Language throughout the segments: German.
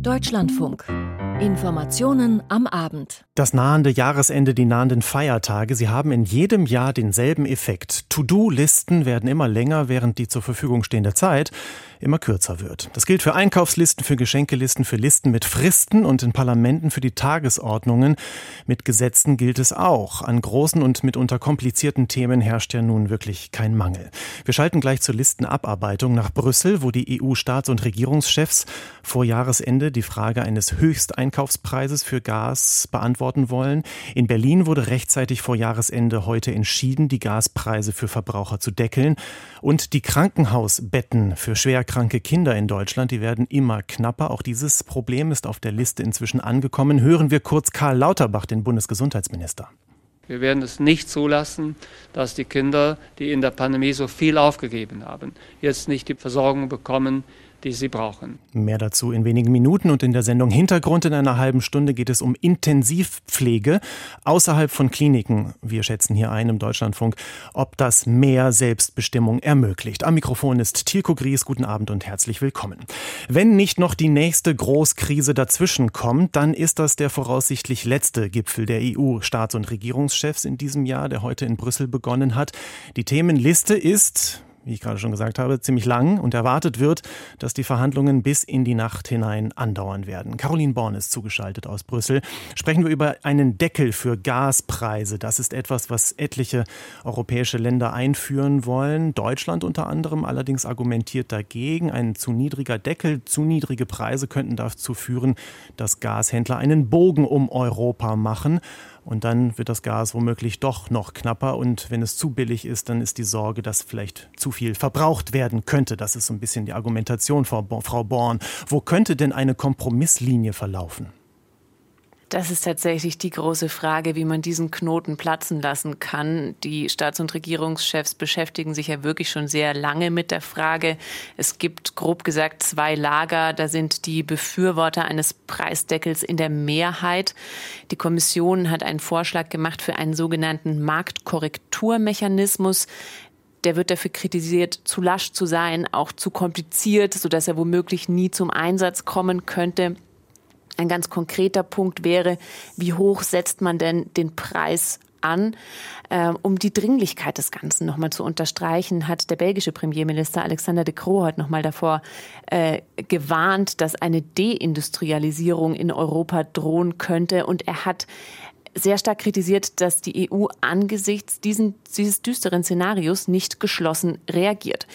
Deutschlandfunk. Informationen am Abend. Das nahende Jahresende, die nahenden Feiertage, sie haben in jedem Jahr denselben Effekt. To-Do-Listen werden immer länger, während die zur Verfügung stehende Zeit immer kürzer wird. Das gilt für Einkaufslisten, für Geschenkelisten, für Listen mit Fristen und in Parlamenten für die Tagesordnungen. Mit Gesetzen gilt es auch. An großen und mitunter komplizierten Themen herrscht ja nun wirklich kein Mangel. Wir schalten gleich zur Listenabarbeitung nach Brüssel, wo die EU-Staats- und Regierungschefs vor Jahresende die Frage eines Höchsteinkaufspreises für Gas beantworten wollen. In Berlin wurde rechtzeitig vor Jahresende heute entschieden, die Gaspreise für Verbraucher zu deckeln und die Krankenhausbetten für schwer kranke Kinder in Deutschland, die werden immer knapper. Auch dieses Problem ist auf der Liste inzwischen angekommen. Hören wir kurz Karl Lauterbach, den Bundesgesundheitsminister. Wir werden es nicht zulassen, dass die Kinder, die in der Pandemie so viel aufgegeben haben, jetzt nicht die Versorgung bekommen, die sie brauchen. Mehr dazu in wenigen Minuten und in der Sendung Hintergrund in einer halben Stunde geht es um Intensivpflege außerhalb von Kliniken. Wir schätzen hier ein im Deutschlandfunk, ob das mehr Selbstbestimmung ermöglicht. Am Mikrofon ist Tilko Gries. Guten Abend und herzlich willkommen. Wenn nicht noch die nächste Großkrise dazwischen kommt, dann ist das der voraussichtlich letzte Gipfel der EU-Staats- und Regierungschefs in diesem Jahr, der heute in Brüssel begonnen hat. Die Themenliste ist wie ich gerade schon gesagt habe, ziemlich lang und erwartet wird, dass die Verhandlungen bis in die Nacht hinein andauern werden. Caroline Born ist zugeschaltet aus Brüssel. Sprechen wir über einen Deckel für Gaspreise. Das ist etwas, was etliche europäische Länder einführen wollen. Deutschland unter anderem allerdings argumentiert dagegen. Ein zu niedriger Deckel, zu niedrige Preise könnten dazu führen, dass Gashändler einen Bogen um Europa machen. Und dann wird das Gas womöglich doch noch knapper. Und wenn es zu billig ist, dann ist die Sorge, dass vielleicht zu viel verbraucht werden könnte. Das ist so ein bisschen die Argumentation, Frau Born. Wo könnte denn eine Kompromisslinie verlaufen? Das ist tatsächlich die große Frage, wie man diesen Knoten platzen lassen kann. Die Staats- und Regierungschefs beschäftigen sich ja wirklich schon sehr lange mit der Frage. Es gibt grob gesagt zwei Lager. Da sind die Befürworter eines Preisdeckels in der Mehrheit. Die Kommission hat einen Vorschlag gemacht für einen sogenannten Marktkorrekturmechanismus der wird dafür kritisiert, zu lasch zu sein, auch zu kompliziert, sodass er womöglich nie zum Einsatz kommen könnte. Ein ganz konkreter Punkt wäre, wie hoch setzt man denn den Preis an. Äh, um die Dringlichkeit des Ganzen nochmal zu unterstreichen, hat der belgische Premierminister Alexander de Croo heute nochmal davor äh, gewarnt, dass eine Deindustrialisierung in Europa drohen könnte. Und er hat sehr stark kritisiert, dass die EU angesichts diesen, dieses düsteren Szenarios nicht geschlossen reagiert.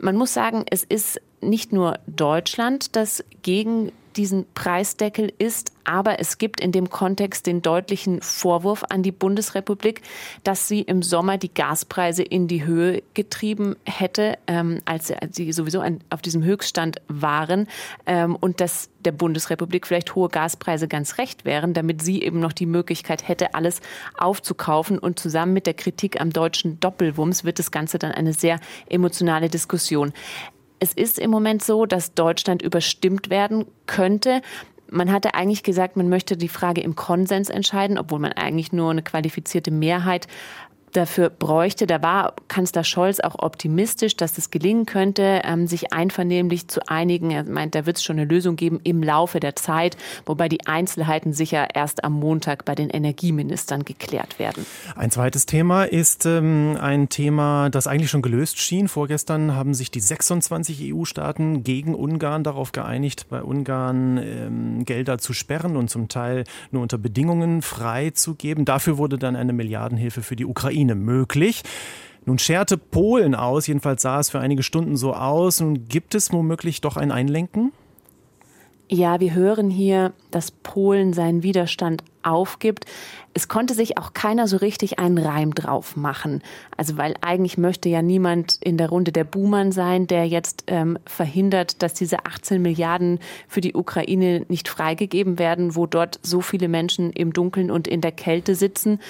Man muss sagen, es ist nicht nur Deutschland, das gegen diesen Preisdeckel ist. Aber es gibt in dem Kontext den deutlichen Vorwurf an die Bundesrepublik, dass sie im Sommer die Gaspreise in die Höhe getrieben hätte, ähm, als sie sowieso an, auf diesem Höchststand waren ähm, und dass der Bundesrepublik vielleicht hohe Gaspreise ganz recht wären, damit sie eben noch die Möglichkeit hätte, alles aufzukaufen. Und zusammen mit der Kritik am deutschen Doppelwumms wird das Ganze dann eine sehr emotionale Diskussion. Es ist im Moment so, dass Deutschland überstimmt werden könnte. Man hatte eigentlich gesagt, man möchte die Frage im Konsens entscheiden, obwohl man eigentlich nur eine qualifizierte Mehrheit dafür bräuchte. Da war Kanzler Scholz auch optimistisch, dass es gelingen könnte, ähm, sich einvernehmlich zu einigen. Er meint, da wird es schon eine Lösung geben im Laufe der Zeit, wobei die Einzelheiten sicher erst am Montag bei den Energieministern geklärt werden. Ein zweites Thema ist ähm, ein Thema, das eigentlich schon gelöst schien. Vorgestern haben sich die 26 EU-Staaten gegen Ungarn darauf geeinigt, bei Ungarn ähm, Gelder zu sperren und zum Teil nur unter Bedingungen freizugeben. Dafür wurde dann eine Milliardenhilfe für die Ukraine Ukraine möglich. Nun scherte Polen aus, jedenfalls sah es für einige Stunden so aus. Nun gibt es womöglich doch ein Einlenken? Ja, wir hören hier, dass Polen seinen Widerstand aufgibt. Es konnte sich auch keiner so richtig einen Reim drauf machen. Also weil eigentlich möchte ja niemand in der Runde der Buhmann sein, der jetzt ähm, verhindert, dass diese 18 Milliarden für die Ukraine nicht freigegeben werden, wo dort so viele Menschen im Dunkeln und in der Kälte sitzen.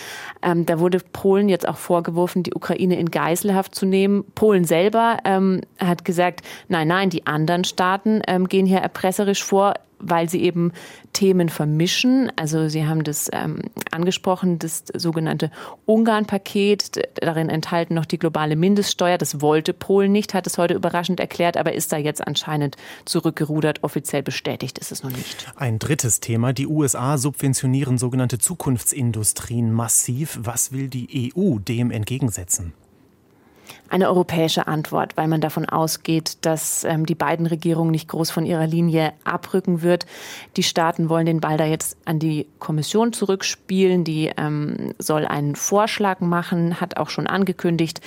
Ähm, da wurde Polen jetzt auch vorgeworfen, die Ukraine in Geiselhaft zu nehmen. Polen selber ähm, hat gesagt, nein, nein, die anderen Staaten ähm, gehen hier erpresserisch vor weil sie eben Themen vermischen. Also Sie haben das ähm, angesprochen, das sogenannte Ungarn-Paket. Darin enthalten noch die globale Mindeststeuer. Das wollte Polen nicht, hat es heute überraschend erklärt, aber ist da jetzt anscheinend zurückgerudert. Offiziell bestätigt ist es noch nicht. Ein drittes Thema. Die USA subventionieren sogenannte Zukunftsindustrien massiv. Was will die EU dem entgegensetzen? Eine europäische Antwort, weil man davon ausgeht, dass ähm, die beiden Regierungen nicht groß von ihrer Linie abrücken wird. Die Staaten wollen den Ball da jetzt an die Kommission zurückspielen. Die ähm, soll einen Vorschlag machen, hat auch schon angekündigt,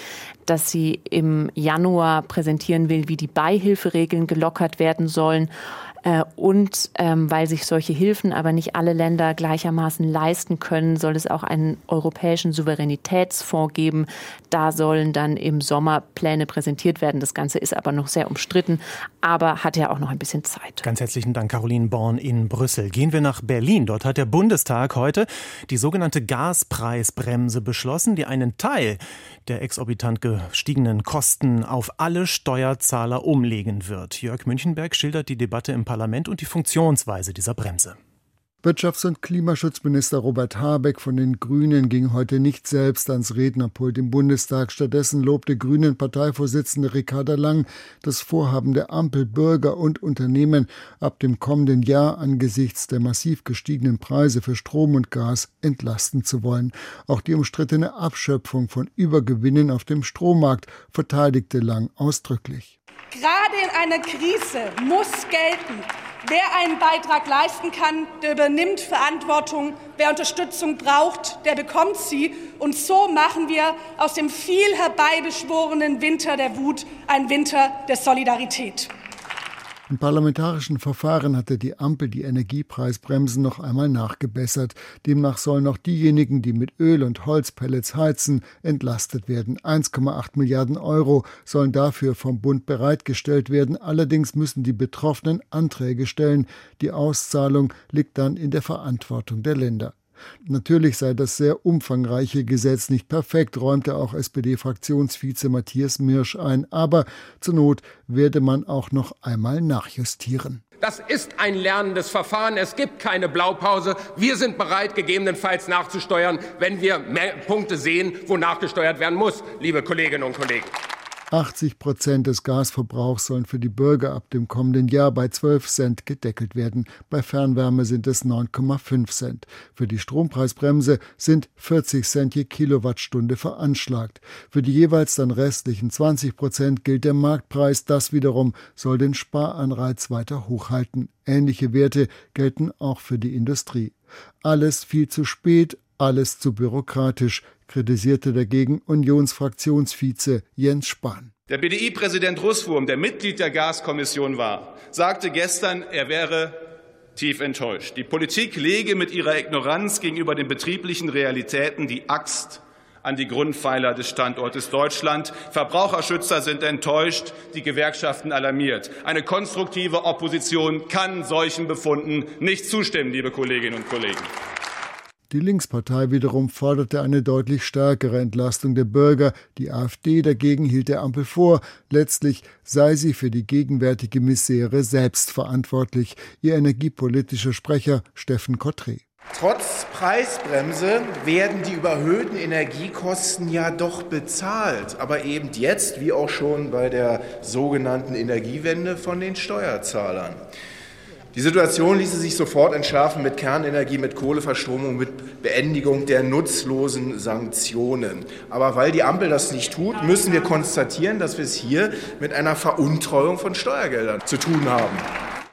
dass sie im Januar präsentieren will, wie die Beihilferegeln gelockert werden sollen. Äh, und ähm, weil sich solche Hilfen aber nicht alle Länder gleichermaßen leisten können, soll es auch einen europäischen Souveränitätsfonds geben. Da sollen dann im Sommer Pläne präsentiert werden. Das Ganze ist aber noch sehr umstritten, aber hat ja auch noch ein bisschen Zeit. Ganz herzlichen Dank, Caroline Born in Brüssel. Gehen wir nach Berlin. Dort hat der Bundestag heute die sogenannte Gaspreisbremse beschlossen, die einen Teil der exorbitant gestiegenen Kosten auf alle Steuerzahler umlegen wird. Jörg Münchenberg schildert die Debatte im Parlament und die Funktionsweise dieser Bremse. Wirtschafts- und Klimaschutzminister Robert Habeck von den Grünen ging heute nicht selbst ans Rednerpult im Bundestag. Stattdessen lobte Grünen Parteivorsitzende Ricarda Lang das Vorhaben der Ampel, Bürger und Unternehmen ab dem kommenden Jahr angesichts der massiv gestiegenen Preise für Strom und Gas entlasten zu wollen. Auch die umstrittene Abschöpfung von Übergewinnen auf dem Strommarkt verteidigte Lang ausdrücklich. Gerade in einer Krise muss gelten, wer einen Beitrag leisten kann, der übernimmt Verantwortung. Wer Unterstützung braucht, der bekommt sie. Und so machen wir aus dem viel herbeibeschworenen Winter der Wut einen Winter der Solidarität. Im parlamentarischen Verfahren hatte die Ampel die Energiepreisbremsen noch einmal nachgebessert. Demnach sollen auch diejenigen, die mit Öl und Holzpellets heizen, entlastet werden. 1,8 Milliarden Euro sollen dafür vom Bund bereitgestellt werden. Allerdings müssen die Betroffenen Anträge stellen. Die Auszahlung liegt dann in der Verantwortung der Länder. Natürlich sei das sehr umfangreiche Gesetz nicht perfekt, räumte auch SPD-Fraktionsvize Matthias Mirsch ein, aber zur Not werde man auch noch einmal nachjustieren. Das ist ein lernendes Verfahren. Es gibt keine Blaupause. Wir sind bereit, gegebenenfalls nachzusteuern, wenn wir Punkte sehen, wo nachgesteuert werden muss, liebe Kolleginnen und Kollegen. 80 Prozent des Gasverbrauchs sollen für die Bürger ab dem kommenden Jahr bei 12 Cent gedeckelt werden. Bei Fernwärme sind es 9,5 Cent. Für die Strompreisbremse sind 40 Cent je Kilowattstunde veranschlagt. Für die jeweils dann restlichen 20 Prozent gilt der Marktpreis. Das wiederum soll den Sparanreiz weiter hochhalten. Ähnliche Werte gelten auch für die Industrie. Alles viel zu spät, alles zu bürokratisch, kritisierte dagegen Unionsfraktionsvize Jens Spahn. Der BDI-Präsident Russwurm, der Mitglied der Gaskommission war, sagte gestern, er wäre tief enttäuscht. Die Politik lege mit ihrer Ignoranz gegenüber den betrieblichen Realitäten die Axt an die Grundpfeiler des Standortes Deutschland. Verbraucherschützer sind enttäuscht, die Gewerkschaften alarmiert. Eine konstruktive Opposition kann solchen Befunden nicht zustimmen, liebe Kolleginnen und Kollegen. Die Linkspartei wiederum forderte eine deutlich stärkere Entlastung der Bürger. Die AfD dagegen hielt der Ampel vor, letztlich sei sie für die gegenwärtige Misere selbst verantwortlich. Ihr energiepolitischer Sprecher Steffen Kottré. Trotz Preisbremse werden die überhöhten Energiekosten ja doch bezahlt, aber eben jetzt, wie auch schon bei der sogenannten Energiewende, von den Steuerzahlern. Die Situation ließe sich sofort entschärfen mit Kernenergie, mit Kohleverstromung, mit Beendigung der nutzlosen Sanktionen. Aber weil die Ampel das nicht tut, müssen wir konstatieren, dass wir es hier mit einer Veruntreuung von Steuergeldern zu tun haben.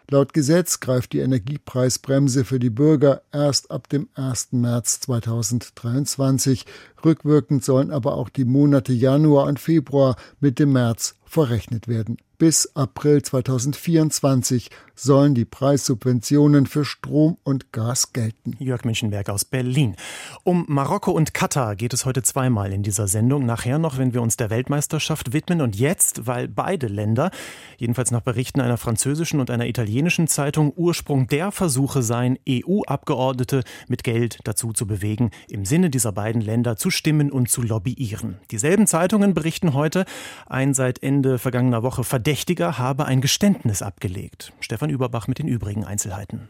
Laut Gesetz greift die Energiepreisbremse für die Bürger erst ab dem 1. März 2023. Rückwirkend sollen aber auch die Monate Januar und Februar mit dem März verrechnet werden. Bis April 2024 sollen die Preissubventionen für Strom und Gas gelten. Jörg Münchenberg aus Berlin. Um Marokko und Katar geht es heute zweimal in dieser Sendung. Nachher noch, wenn wir uns der Weltmeisterschaft widmen. Und jetzt, weil beide Länder, jedenfalls nach Berichten einer französischen und einer italienischen Zeitung, Ursprung der Versuche seien, EU-Abgeordnete mit Geld dazu zu bewegen, im Sinne dieser beiden Länder zu stimmen und zu lobbyieren. Dieselben Zeitungen berichten heute, ein seit Ende vergangener Woche verdächtiges Verdächtiger habe ein Geständnis abgelegt. Stefan Überbach mit den übrigen Einzelheiten.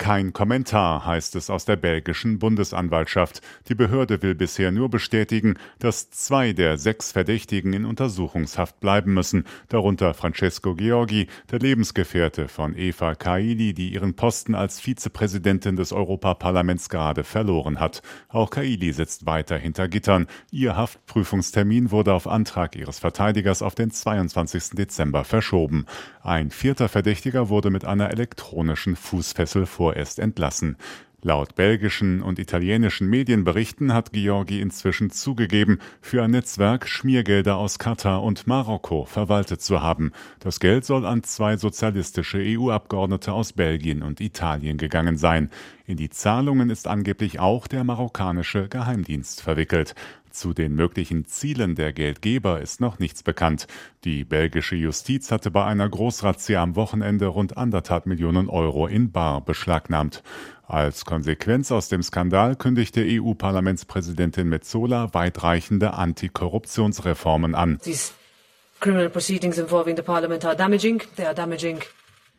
Kein Kommentar heißt es aus der belgischen Bundesanwaltschaft. Die Behörde will bisher nur bestätigen, dass zwei der sechs Verdächtigen in Untersuchungshaft bleiben müssen, darunter Francesco Georgi, der Lebensgefährte von Eva Kaili, die ihren Posten als Vizepräsidentin des Europaparlaments gerade verloren hat. Auch Kaili sitzt weiter hinter Gittern. Ihr Haftprüfungstermin wurde auf Antrag ihres Verteidigers auf den 22. Dezember verschoben. Ein vierter Verdächtiger wurde mit einer elektronischen Fußfessel vor vorerst entlassen. Laut belgischen und italienischen Medienberichten hat Georgi inzwischen zugegeben, für ein Netzwerk Schmiergelder aus Katar und Marokko verwaltet zu haben. Das Geld soll an zwei sozialistische EU-Abgeordnete aus Belgien und Italien gegangen sein. In die Zahlungen ist angeblich auch der marokkanische Geheimdienst verwickelt. Zu den möglichen Zielen der Geldgeber ist noch nichts bekannt. Die belgische Justiz hatte bei einer Großrazzia am Wochenende rund anderthalb Millionen Euro in Bar beschlagnahmt. Als Konsequenz aus dem Skandal kündigte EU-Parlamentspräsidentin Metzola weitreichende Antikorruptionsreformen an. These criminal proceedings involving the parliament are damaging. They are damaging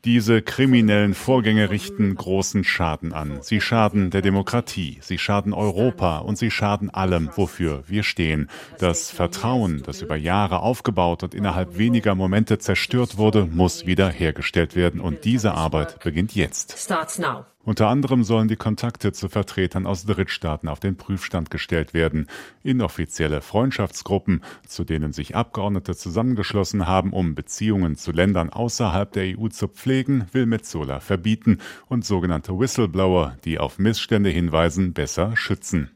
diese kriminellen Vorgänge richten großen Schaden an. Sie schaden der Demokratie, sie schaden Europa und sie schaden allem, wofür wir stehen. Das Vertrauen, das über Jahre aufgebaut und innerhalb weniger Momente zerstört wurde, muss wiederhergestellt werden und diese Arbeit beginnt jetzt. Unter anderem sollen die Kontakte zu Vertretern aus Drittstaaten auf den Prüfstand gestellt werden. Inoffizielle Freundschaftsgruppen, zu denen sich Abgeordnete zusammengeschlossen haben, um Beziehungen zu Ländern außerhalb der EU zu pflegen, will Metzola verbieten und sogenannte Whistleblower, die auf Missstände hinweisen, besser schützen.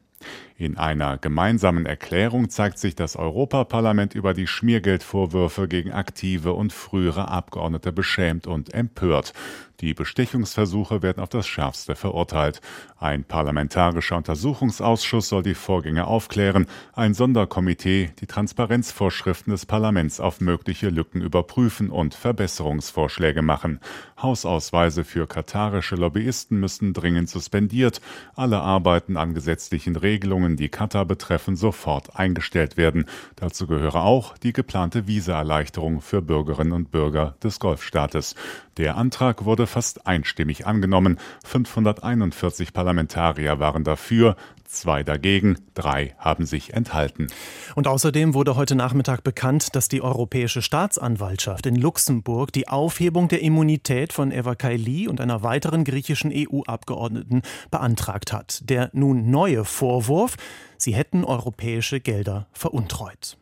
In einer gemeinsamen Erklärung zeigt sich das Europaparlament über die Schmiergeldvorwürfe gegen aktive und frühere Abgeordnete beschämt und empört. Die Bestechungsversuche werden auf das Schärfste verurteilt. Ein parlamentarischer Untersuchungsausschuss soll die Vorgänge aufklären, ein Sonderkomitee die Transparenzvorschriften des Parlaments auf mögliche Lücken überprüfen und Verbesserungsvorschläge machen. Hausausweise für katarische Lobbyisten müssen dringend suspendiert, alle Arbeiten an gesetzlichen Regelungen, die Katar betreffen, sofort eingestellt werden. Dazu gehöre auch die geplante Visaerleichterung für Bürgerinnen und Bürger des Golfstaates. Der Antrag wurde fast einstimmig angenommen. 541 Parlamentarier waren dafür, zwei dagegen, drei haben sich enthalten. Und außerdem wurde heute Nachmittag bekannt, dass die Europäische Staatsanwaltschaft in Luxemburg die Aufhebung der Immunität von Eva Kaili und einer weiteren griechischen EU-Abgeordneten beantragt hat. Der nun neue Vorwurf, sie hätten europäische Gelder veruntreut.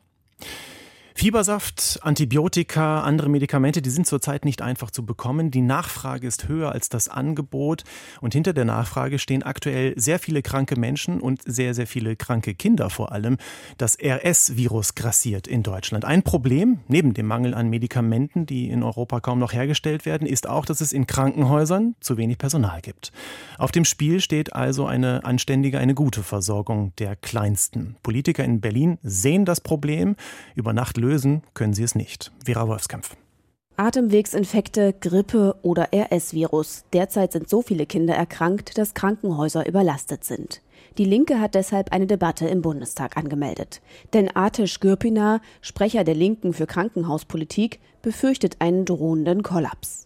Fiebersaft, Antibiotika, andere Medikamente, die sind zurzeit nicht einfach zu bekommen. Die Nachfrage ist höher als das Angebot und hinter der Nachfrage stehen aktuell sehr viele kranke Menschen und sehr, sehr viele kranke Kinder vor allem. Das RS-Virus grassiert in Deutschland. Ein Problem, neben dem Mangel an Medikamenten, die in Europa kaum noch hergestellt werden, ist auch, dass es in Krankenhäusern zu wenig Personal gibt. Auf dem Spiel steht also eine anständige, eine gute Versorgung der Kleinsten. Politiker in Berlin sehen das Problem. Über Nacht lösen können sie es nicht. Vera Wolfskampf. Atemwegsinfekte, Grippe oder RS-Virus. Derzeit sind so viele Kinder erkrankt, dass Krankenhäuser überlastet sind. Die Linke hat deshalb eine Debatte im Bundestag angemeldet. Denn Atish Gürpina, Sprecher der Linken für Krankenhauspolitik, befürchtet einen drohenden Kollaps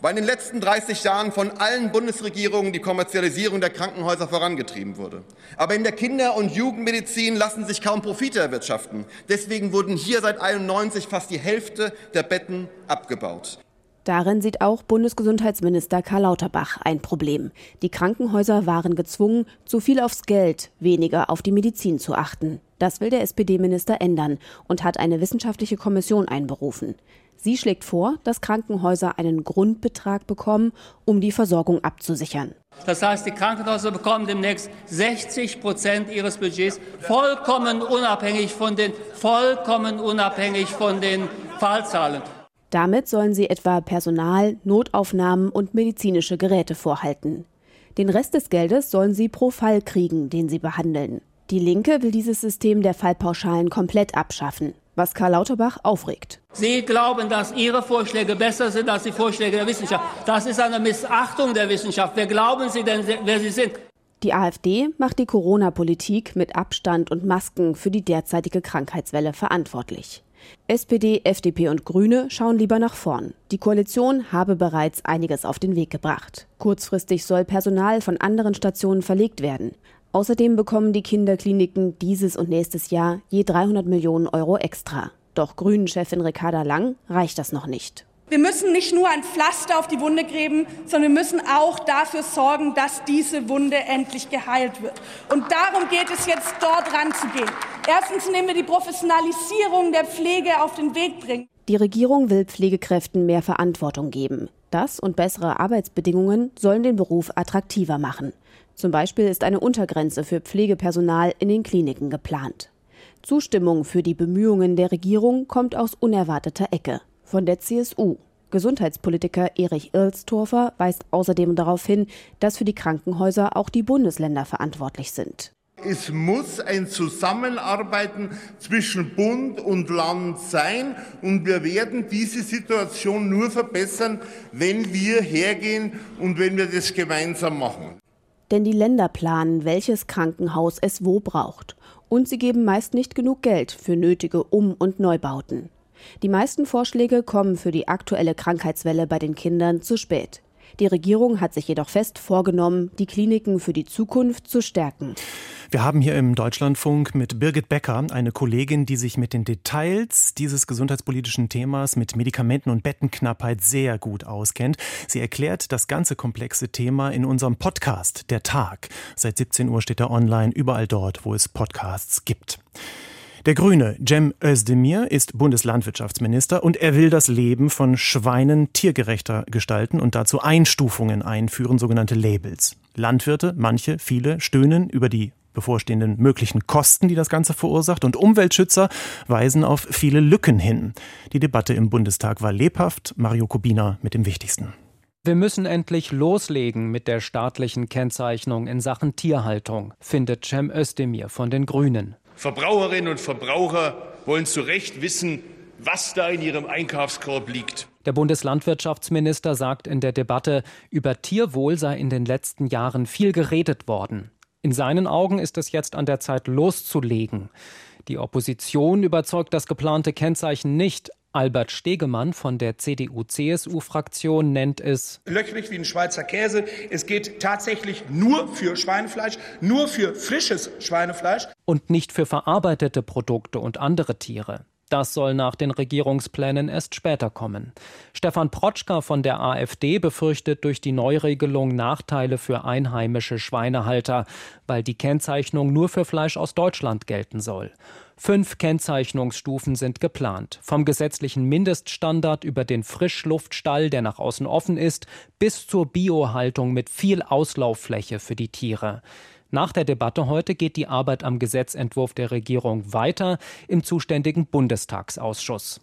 weil in den letzten 30 Jahren von allen Bundesregierungen die Kommerzialisierung der Krankenhäuser vorangetrieben wurde. Aber in der Kinder- und Jugendmedizin lassen sich kaum Profite erwirtschaften. Deswegen wurden hier seit 91 fast die Hälfte der Betten abgebaut. Darin sieht auch Bundesgesundheitsminister Karl Lauterbach ein Problem. Die Krankenhäuser waren gezwungen, zu viel aufs Geld, weniger auf die Medizin zu achten. Das will der SPD-Minister ändern und hat eine wissenschaftliche Kommission einberufen. Sie schlägt vor, dass Krankenhäuser einen Grundbetrag bekommen, um die Versorgung abzusichern. Das heißt, die Krankenhäuser bekommen demnächst 60 Prozent ihres Budgets vollkommen unabhängig von den vollkommen unabhängig von den Fallzahlen. Damit sollen sie etwa Personal, Notaufnahmen und medizinische Geräte vorhalten. Den Rest des Geldes sollen sie pro Fall kriegen, den sie behandeln. Die Linke will dieses System der Fallpauschalen komplett abschaffen was Karl Lauterbach aufregt. Sie glauben, dass Ihre Vorschläge besser sind als die Vorschläge der Wissenschaft. Das ist eine Missachtung der Wissenschaft. Wer glauben Sie denn, wer Sie sind? Die AfD macht die Corona-Politik mit Abstand und Masken für die derzeitige Krankheitswelle verantwortlich. SPD, FDP und Grüne schauen lieber nach vorn. Die Koalition habe bereits einiges auf den Weg gebracht. Kurzfristig soll Personal von anderen Stationen verlegt werden. Außerdem bekommen die Kinderkliniken dieses und nächstes Jahr je 300 Millionen Euro extra. Doch Grünen-Chefin Ricarda Lang reicht das noch nicht. Wir müssen nicht nur ein Pflaster auf die Wunde geben, sondern wir müssen auch dafür sorgen, dass diese Wunde endlich geheilt wird. Und darum geht es jetzt, dort ranzugehen. Erstens, indem wir die Professionalisierung der Pflege auf den Weg bringen. Die Regierung will Pflegekräften mehr Verantwortung geben. Das und bessere Arbeitsbedingungen sollen den Beruf attraktiver machen. Zum Beispiel ist eine Untergrenze für Pflegepersonal in den Kliniken geplant. Zustimmung für die Bemühungen der Regierung kommt aus unerwarteter Ecke von der CSU. Gesundheitspolitiker Erich Ilstorfer weist außerdem darauf hin, dass für die Krankenhäuser auch die Bundesländer verantwortlich sind. Es muss ein Zusammenarbeiten zwischen Bund und Land sein. Und wir werden diese Situation nur verbessern, wenn wir hergehen und wenn wir das gemeinsam machen. Denn die Länder planen, welches Krankenhaus es wo braucht. Und sie geben meist nicht genug Geld für nötige Um- und Neubauten. Die meisten Vorschläge kommen für die aktuelle Krankheitswelle bei den Kindern zu spät. Die Regierung hat sich jedoch fest vorgenommen, die Kliniken für die Zukunft zu stärken. Wir haben hier im Deutschlandfunk mit Birgit Becker eine Kollegin, die sich mit den Details dieses gesundheitspolitischen Themas mit Medikamenten und Bettenknappheit sehr gut auskennt. Sie erklärt das ganze komplexe Thema in unserem Podcast Der Tag. Seit 17 Uhr steht er online überall dort, wo es Podcasts gibt. Der Grüne Cem Özdemir ist Bundeslandwirtschaftsminister und er will das Leben von Schweinen tiergerechter gestalten und dazu Einstufungen einführen, sogenannte Labels. Landwirte, manche, viele, stöhnen über die bevorstehenden möglichen Kosten, die das Ganze verursacht, und Umweltschützer weisen auf viele Lücken hin. Die Debatte im Bundestag war lebhaft. Mario Kubina mit dem Wichtigsten. Wir müssen endlich loslegen mit der staatlichen Kennzeichnung in Sachen Tierhaltung, findet Cem Özdemir von den Grünen. Verbraucherinnen und Verbraucher wollen zu Recht wissen, was da in ihrem Einkaufskorb liegt. Der Bundeslandwirtschaftsminister sagt in der Debatte, über Tierwohl sei in den letzten Jahren viel geredet worden. In seinen Augen ist es jetzt an der Zeit loszulegen. Die Opposition überzeugt das geplante Kennzeichen nicht, Albert Stegemann von der CDU-CSU-Fraktion nennt es löchrig wie ein Schweizer Käse. Es geht tatsächlich nur für Schweinefleisch, nur für frisches Schweinefleisch. Und nicht für verarbeitete Produkte und andere Tiere. Das soll nach den Regierungsplänen erst später kommen. Stefan Protschka von der AfD befürchtet durch die Neuregelung Nachteile für einheimische Schweinehalter, weil die Kennzeichnung nur für Fleisch aus Deutschland gelten soll. Fünf Kennzeichnungsstufen sind geplant. Vom gesetzlichen Mindeststandard über den Frischluftstall, der nach außen offen ist, bis zur Biohaltung mit viel Auslauffläche für die Tiere. Nach der Debatte heute geht die Arbeit am Gesetzentwurf der Regierung weiter im zuständigen Bundestagsausschuss.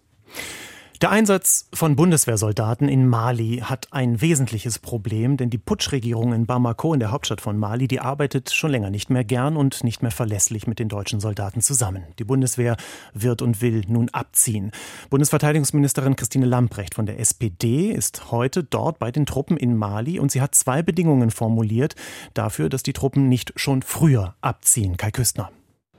Der Einsatz von Bundeswehrsoldaten in Mali hat ein wesentliches Problem, denn die Putschregierung in Bamako, in der Hauptstadt von Mali, die arbeitet schon länger nicht mehr gern und nicht mehr verlässlich mit den deutschen Soldaten zusammen. Die Bundeswehr wird und will nun abziehen. Bundesverteidigungsministerin Christine Lamprecht von der SPD ist heute dort bei den Truppen in Mali und sie hat zwei Bedingungen formuliert dafür, dass die Truppen nicht schon früher abziehen. Kai Küstner.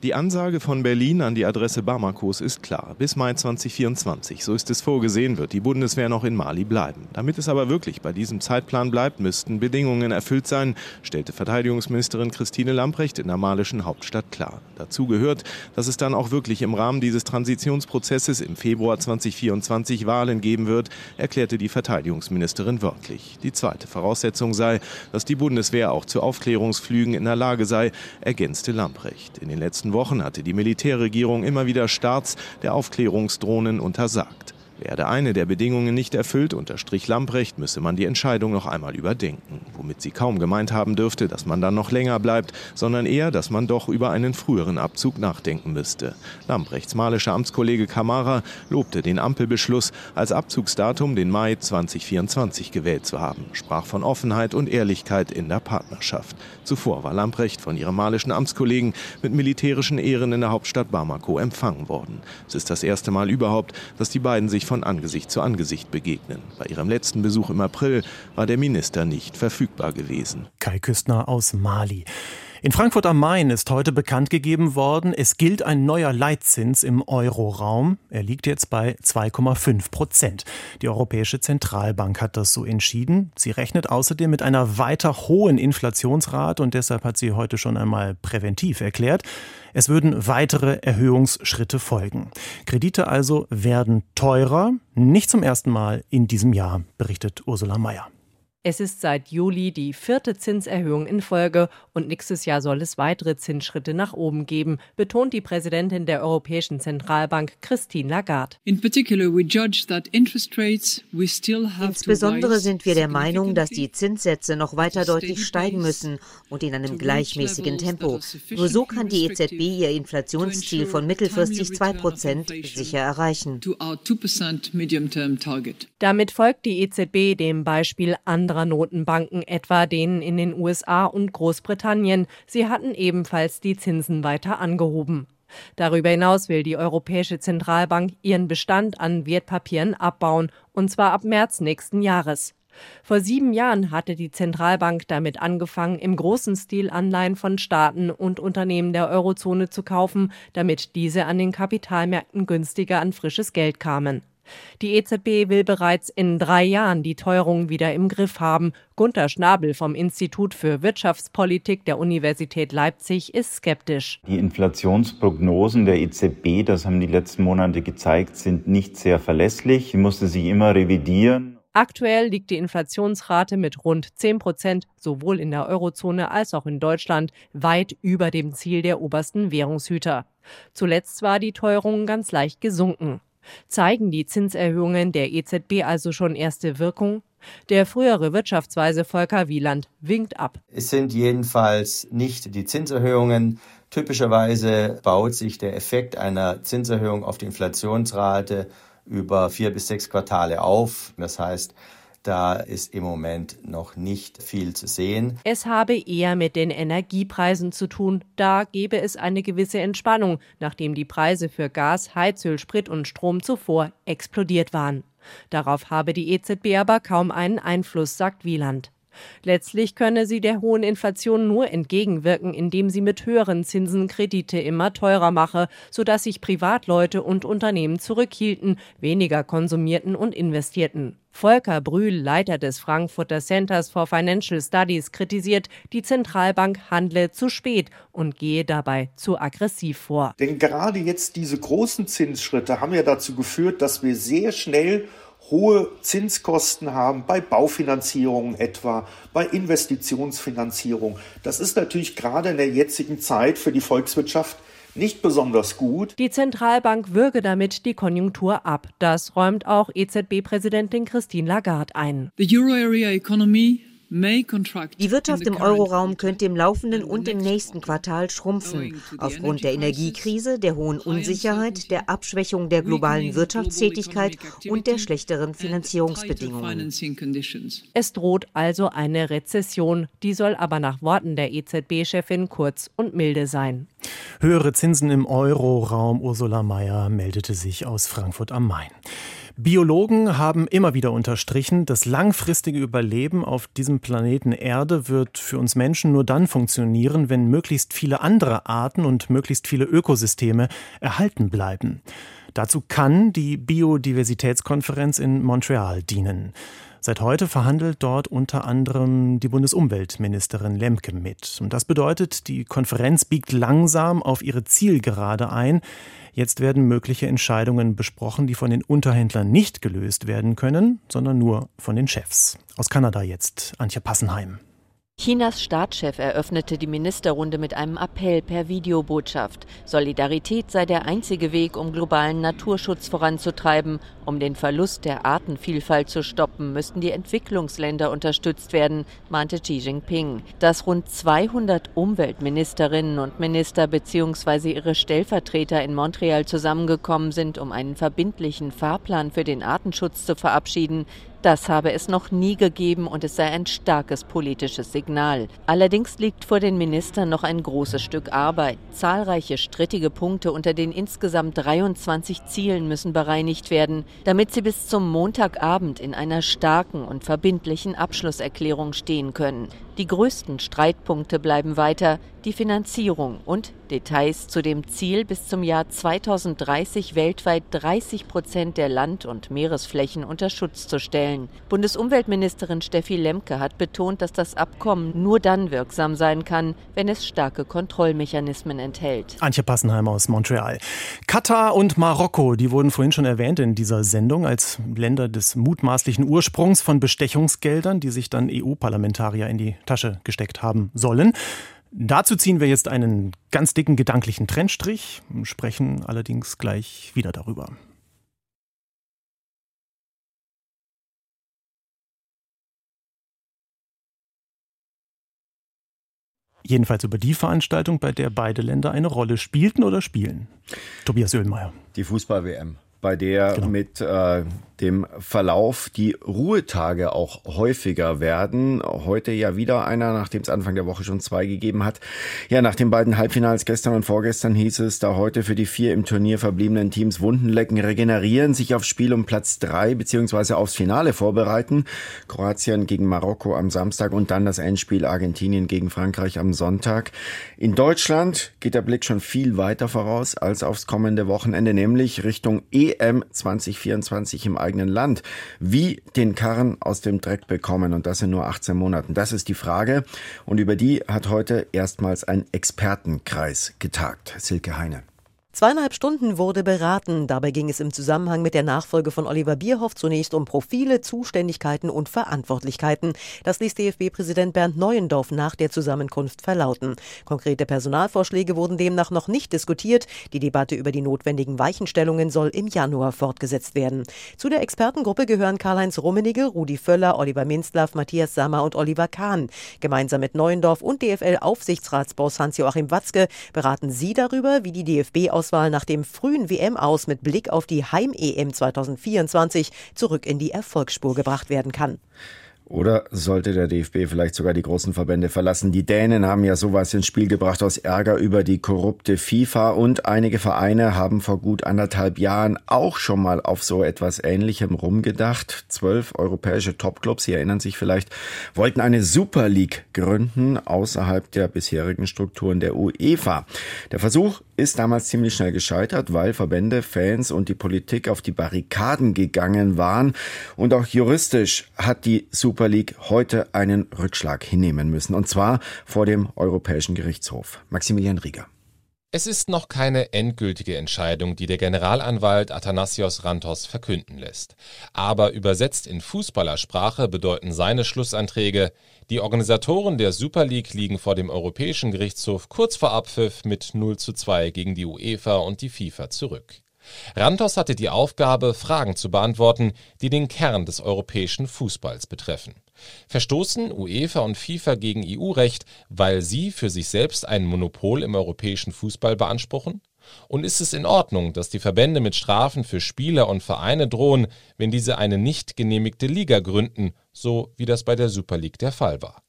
Die Ansage von Berlin an die Adresse Bamakos ist klar. Bis Mai 2024, so ist es vorgesehen, wird die Bundeswehr noch in Mali bleiben. Damit es aber wirklich bei diesem Zeitplan bleibt, müssten Bedingungen erfüllt sein, stellte Verteidigungsministerin Christine Lamprecht in der malischen Hauptstadt klar. Dazu gehört, dass es dann auch wirklich im Rahmen dieses Transitionsprozesses im Februar 2024 Wahlen geben wird, erklärte die Verteidigungsministerin wörtlich. Die zweite Voraussetzung sei, dass die Bundeswehr auch zu Aufklärungsflügen in der Lage sei, ergänzte Lamprecht. In den letzten Wochen hatte die Militärregierung immer wieder Starts der Aufklärungsdrohnen untersagt. Werde eine der Bedingungen nicht erfüllt, unterstrich Lamprecht, müsse man die Entscheidung noch einmal überdenken. Womit sie kaum gemeint haben dürfte, dass man dann noch länger bleibt, sondern eher, dass man doch über einen früheren Abzug nachdenken müsste. Lamprechts malischer Amtskollege Kamara lobte den Ampelbeschluss, als Abzugsdatum den Mai 2024 gewählt zu haben, sprach von Offenheit und Ehrlichkeit in der Partnerschaft. Zuvor war Lamprecht von ihrem malischen Amtskollegen mit militärischen Ehren in der Hauptstadt Bamako empfangen worden. Es ist das erste Mal überhaupt, dass die beiden sich von Angesicht zu Angesicht begegnen. Bei ihrem letzten Besuch im April war der Minister nicht verfügbar gewesen. Kai Küstner aus Mali. In Frankfurt am Main ist heute bekannt gegeben worden, es gilt ein neuer Leitzins im Euroraum. Er liegt jetzt bei 2,5 Prozent. Die Europäische Zentralbank hat das so entschieden. Sie rechnet außerdem mit einer weiter hohen Inflationsrate und deshalb hat sie heute schon einmal präventiv erklärt, es würden weitere Erhöhungsschritte folgen. Kredite also werden teurer, nicht zum ersten Mal in diesem Jahr, berichtet Ursula Mayer. Es ist seit Juli die vierte Zinserhöhung in Folge und nächstes Jahr soll es weitere Zinsschritte nach oben geben, betont die Präsidentin der Europäischen Zentralbank Christine Lagarde. Insbesondere sind wir der Meinung, dass die Zinssätze noch weiter deutlich steigen müssen und in einem gleichmäßigen Tempo. Nur so kann die EZB ihr Inflationsziel von mittelfristig 2 Prozent sicher erreichen. Damit folgt die EZB dem Beispiel anderer anderer Notenbanken, etwa denen in den USA und Großbritannien. Sie hatten ebenfalls die Zinsen weiter angehoben. Darüber hinaus will die Europäische Zentralbank ihren Bestand an Wertpapieren abbauen, und zwar ab März nächsten Jahres. Vor sieben Jahren hatte die Zentralbank damit angefangen, im großen Stil Anleihen von Staaten und Unternehmen der Eurozone zu kaufen, damit diese an den Kapitalmärkten günstiger an frisches Geld kamen. Die EZB will bereits in drei Jahren die Teuerung wieder im Griff haben. Gunter Schnabel vom Institut für Wirtschaftspolitik der Universität Leipzig ist skeptisch. Die Inflationsprognosen der EZB, das haben die letzten Monate gezeigt, sind nicht sehr verlässlich. Sie musste sich immer revidieren. Aktuell liegt die Inflationsrate mit rund 10 Prozent sowohl in der Eurozone als auch in Deutschland weit über dem Ziel der obersten Währungshüter. Zuletzt war die Teuerung ganz leicht gesunken. Zeigen die Zinserhöhungen der EZB also schon erste Wirkung? Der frühere Wirtschaftsweise Volker Wieland winkt ab. Es sind jedenfalls nicht die Zinserhöhungen. Typischerweise baut sich der Effekt einer Zinserhöhung auf die Inflationsrate über vier bis sechs Quartale auf. Das heißt, da ist im Moment noch nicht viel zu sehen. Es habe eher mit den Energiepreisen zu tun. Da gebe es eine gewisse Entspannung, nachdem die Preise für Gas, Heizöl, Sprit und Strom zuvor explodiert waren. Darauf habe die EZB aber kaum einen Einfluss, sagt Wieland. Letztlich könne sie der hohen Inflation nur entgegenwirken, indem sie mit höheren Zinsen Kredite immer teurer mache, sodass sich Privatleute und Unternehmen zurückhielten, weniger konsumierten und investierten. Volker Brühl, Leiter des Frankfurter Centers for Financial Studies, kritisiert, die Zentralbank handle zu spät und gehe dabei zu aggressiv vor. Denn gerade jetzt diese großen Zinsschritte haben ja dazu geführt, dass wir sehr schnell hohe Zinskosten haben bei Baufinanzierung etwa, bei Investitionsfinanzierung. Das ist natürlich gerade in der jetzigen Zeit für die Volkswirtschaft nicht besonders gut. Die Zentralbank würge damit die Konjunktur ab. Das räumt auch EZB-Präsidentin Christine Lagarde ein. The Euro Area economy die Wirtschaft im Euroraum könnte im laufenden und im nächsten Quartal schrumpfen, aufgrund der Energiekrise, der hohen Unsicherheit, der Abschwächung der globalen Wirtschaftstätigkeit und der schlechteren Finanzierungsbedingungen. Es droht also eine Rezession, die soll aber nach Worten der EZB-Chefin kurz und milde sein. Höhere Zinsen im Euroraum. Ursula Mayer meldete sich aus Frankfurt am Main. Biologen haben immer wieder unterstrichen, das langfristige Überleben auf diesem Planeten Erde wird für uns Menschen nur dann funktionieren, wenn möglichst viele andere Arten und möglichst viele Ökosysteme erhalten bleiben. Dazu kann die Biodiversitätskonferenz in Montreal dienen. Seit heute verhandelt dort unter anderem die Bundesumweltministerin Lemke mit. Und das bedeutet, die Konferenz biegt langsam auf ihre Zielgerade ein. Jetzt werden mögliche Entscheidungen besprochen, die von den Unterhändlern nicht gelöst werden können, sondern nur von den Chefs. Aus Kanada jetzt Antje Passenheim. Chinas Staatschef eröffnete die Ministerrunde mit einem Appell per Videobotschaft. Solidarität sei der einzige Weg, um globalen Naturschutz voranzutreiben. Um den Verlust der Artenvielfalt zu stoppen, müssten die Entwicklungsländer unterstützt werden, mahnte Xi Jinping. Dass rund 200 Umweltministerinnen und Minister bzw. ihre Stellvertreter in Montreal zusammengekommen sind, um einen verbindlichen Fahrplan für den Artenschutz zu verabschieden, das habe es noch nie gegeben und es sei ein starkes politisches Signal. Allerdings liegt vor den Ministern noch ein großes Stück Arbeit. Zahlreiche strittige Punkte unter den insgesamt 23 Zielen müssen bereinigt werden, damit sie bis zum Montagabend in einer starken und verbindlichen Abschlusserklärung stehen können. Die größten Streitpunkte bleiben weiter die Finanzierung und Details zu dem Ziel, bis zum Jahr 2030 weltweit 30 Prozent der Land- und Meeresflächen unter Schutz zu stellen. Bundesumweltministerin Steffi Lemke hat betont, dass das Abkommen nur dann wirksam sein kann, wenn es starke Kontrollmechanismen enthält. Antje Passenheim aus Montreal. Katar und Marokko, die wurden vorhin schon erwähnt in dieser Sendung als Länder des mutmaßlichen Ursprungs von Bestechungsgeldern, die sich dann EU-Parlamentarier in die Tasche gesteckt haben sollen. Dazu ziehen wir jetzt einen ganz dicken gedanklichen Trennstrich, sprechen allerdings gleich wieder darüber. Jedenfalls über die Veranstaltung, bei der beide Länder eine Rolle spielten oder spielen. Tobias Oehlmeier. Die Fußball-WM, bei der genau. mit äh, dem Verlauf die Ruhetage auch häufiger werden. Heute ja wieder einer, nachdem es Anfang der Woche schon zwei gegeben hat. Ja, nach den beiden Halbfinals gestern und vorgestern hieß es, da heute für die vier im Turnier verbliebenen Teams Wunden regenerieren, sich aufs Spiel um Platz drei beziehungsweise aufs Finale vorbereiten. Kroatien gegen Marokko am Samstag und dann das Endspiel Argentinien gegen Frankreich am Sonntag. In Deutschland geht der Blick schon viel weiter voraus als aufs kommende Wochenende, nämlich Richtung EM 2024 im eigenen Land, wie den Karren aus dem Dreck bekommen und das in nur 18 Monaten. Das ist die Frage und über die hat heute erstmals ein Expertenkreis getagt. Silke Heine. Zweieinhalb Stunden wurde beraten. Dabei ging es im Zusammenhang mit der Nachfolge von Oliver Bierhoff zunächst um Profile, Zuständigkeiten und Verantwortlichkeiten. Das ließ DFB-Präsident Bernd Neuendorf nach der Zusammenkunft verlauten. Konkrete Personalvorschläge wurden demnach noch nicht diskutiert. Die Debatte über die notwendigen Weichenstellungen soll im Januar fortgesetzt werden. Zu der Expertengruppe gehören Karl-Heinz Rummenigge, Rudi Völler, Oliver Minzlaff, Matthias Sammer und Oliver Kahn. Gemeinsam mit Neuendorf und DFL-Aufsichtsratsboss Hans-Joachim Watzke beraten sie darüber, wie die DFB aus Auswahl nach dem frühen WM-Aus mit Blick auf die Heim-EM 2024 zurück in die Erfolgsspur gebracht werden kann. Oder sollte der DFB vielleicht sogar die großen Verbände verlassen? Die Dänen haben ja sowas ins Spiel gebracht aus Ärger über die korrupte FIFA und einige Vereine haben vor gut anderthalb Jahren auch schon mal auf so etwas Ähnlichem rumgedacht. Zwölf europäische Topclubs, Sie erinnern sich vielleicht, wollten eine Super League gründen außerhalb der bisherigen Strukturen der UEFA. Der Versuch ist damals ziemlich schnell gescheitert, weil Verbände, Fans und die Politik auf die Barrikaden gegangen waren und auch juristisch hat die Super Super League heute einen Rückschlag hinnehmen müssen, und zwar vor dem Europäischen Gerichtshof. Maximilian Rieger. Es ist noch keine endgültige Entscheidung, die der Generalanwalt Athanasios Rantos verkünden lässt. Aber übersetzt in Fußballersprache bedeuten seine Schlussanträge, die Organisatoren der Super League liegen vor dem Europäischen Gerichtshof kurz vor Abpfiff mit 0 zu 2 gegen die UEFA und die FIFA zurück. Rantos hatte die Aufgabe, Fragen zu beantworten, die den Kern des europäischen Fußballs betreffen. Verstoßen UEFA und FIFA gegen EU-Recht, weil sie für sich selbst ein Monopol im europäischen Fußball beanspruchen? Und ist es in Ordnung, dass die Verbände mit Strafen für Spieler und Vereine drohen, wenn diese eine nicht genehmigte Liga gründen, so wie das bei der Super League der Fall war?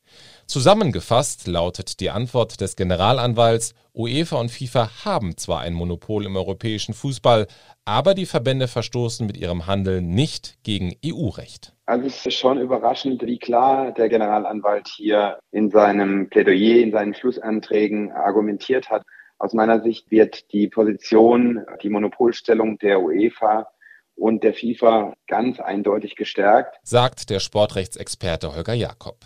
Zusammengefasst lautet die Antwort des Generalanwalts, UEFA und FIFA haben zwar ein Monopol im europäischen Fußball, aber die Verbände verstoßen mit ihrem Handeln nicht gegen EU-Recht. Also es ist schon überraschend, wie klar der Generalanwalt hier in seinem Plädoyer, in seinen Schlussanträgen argumentiert hat. Aus meiner Sicht wird die Position, die Monopolstellung der UEFA und der FIFA ganz eindeutig gestärkt, sagt der Sportrechtsexperte Holger Jakob.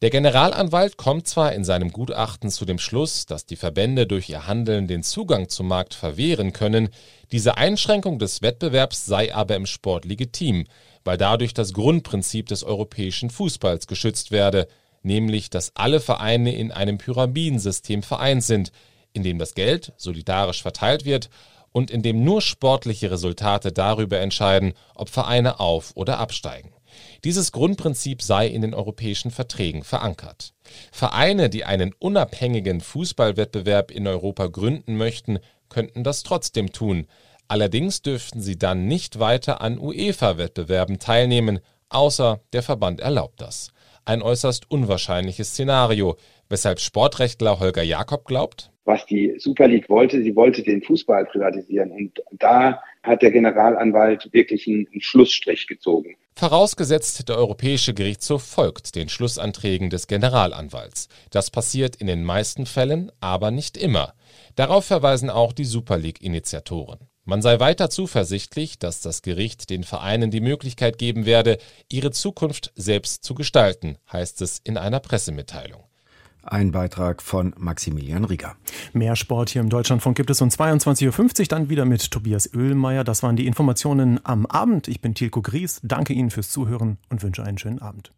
Der Generalanwalt kommt zwar in seinem Gutachten zu dem Schluss, dass die Verbände durch ihr Handeln den Zugang zum Markt verwehren können, diese Einschränkung des Wettbewerbs sei aber im Sport legitim, weil dadurch das Grundprinzip des europäischen Fußballs geschützt werde, nämlich dass alle Vereine in einem Pyramidensystem vereint sind, in dem das Geld solidarisch verteilt wird und in dem nur sportliche Resultate darüber entscheiden, ob Vereine auf- oder absteigen. Dieses Grundprinzip sei in den europäischen Verträgen verankert. Vereine, die einen unabhängigen Fußballwettbewerb in Europa gründen möchten, könnten das trotzdem tun. Allerdings dürften sie dann nicht weiter an UEFA-Wettbewerben teilnehmen, außer der Verband erlaubt das. Ein äußerst unwahrscheinliches Szenario, weshalb Sportrechtler Holger Jakob glaubt, was die Super League wollte. Sie wollte den Fußball privatisieren. Und da hat der Generalanwalt wirklich einen, Schlussstrich gezogen. Vorausgesetzt, der Europäische Gerichtshof folgt den Schlussanträgen des Generalanwalts. Das passiert in den meisten Fällen, aber nicht immer. Darauf verweisen auch die Super League-Initiatoren. Man sei weiter zuversichtlich, dass das Gericht den Vereinen die Möglichkeit geben werde, ihre Zukunft selbst zu gestalten, heißt es in einer Pressemitteilung. Ein Beitrag von Maximilian Rieger. Mehr Sport hier im Deutschlandfunk gibt es um 22.50 Uhr dann wieder mit Tobias Oehlmeier. Das waren die Informationen am Abend. Ich bin Tilko Gries. Danke Ihnen fürs Zuhören und wünsche einen schönen Abend.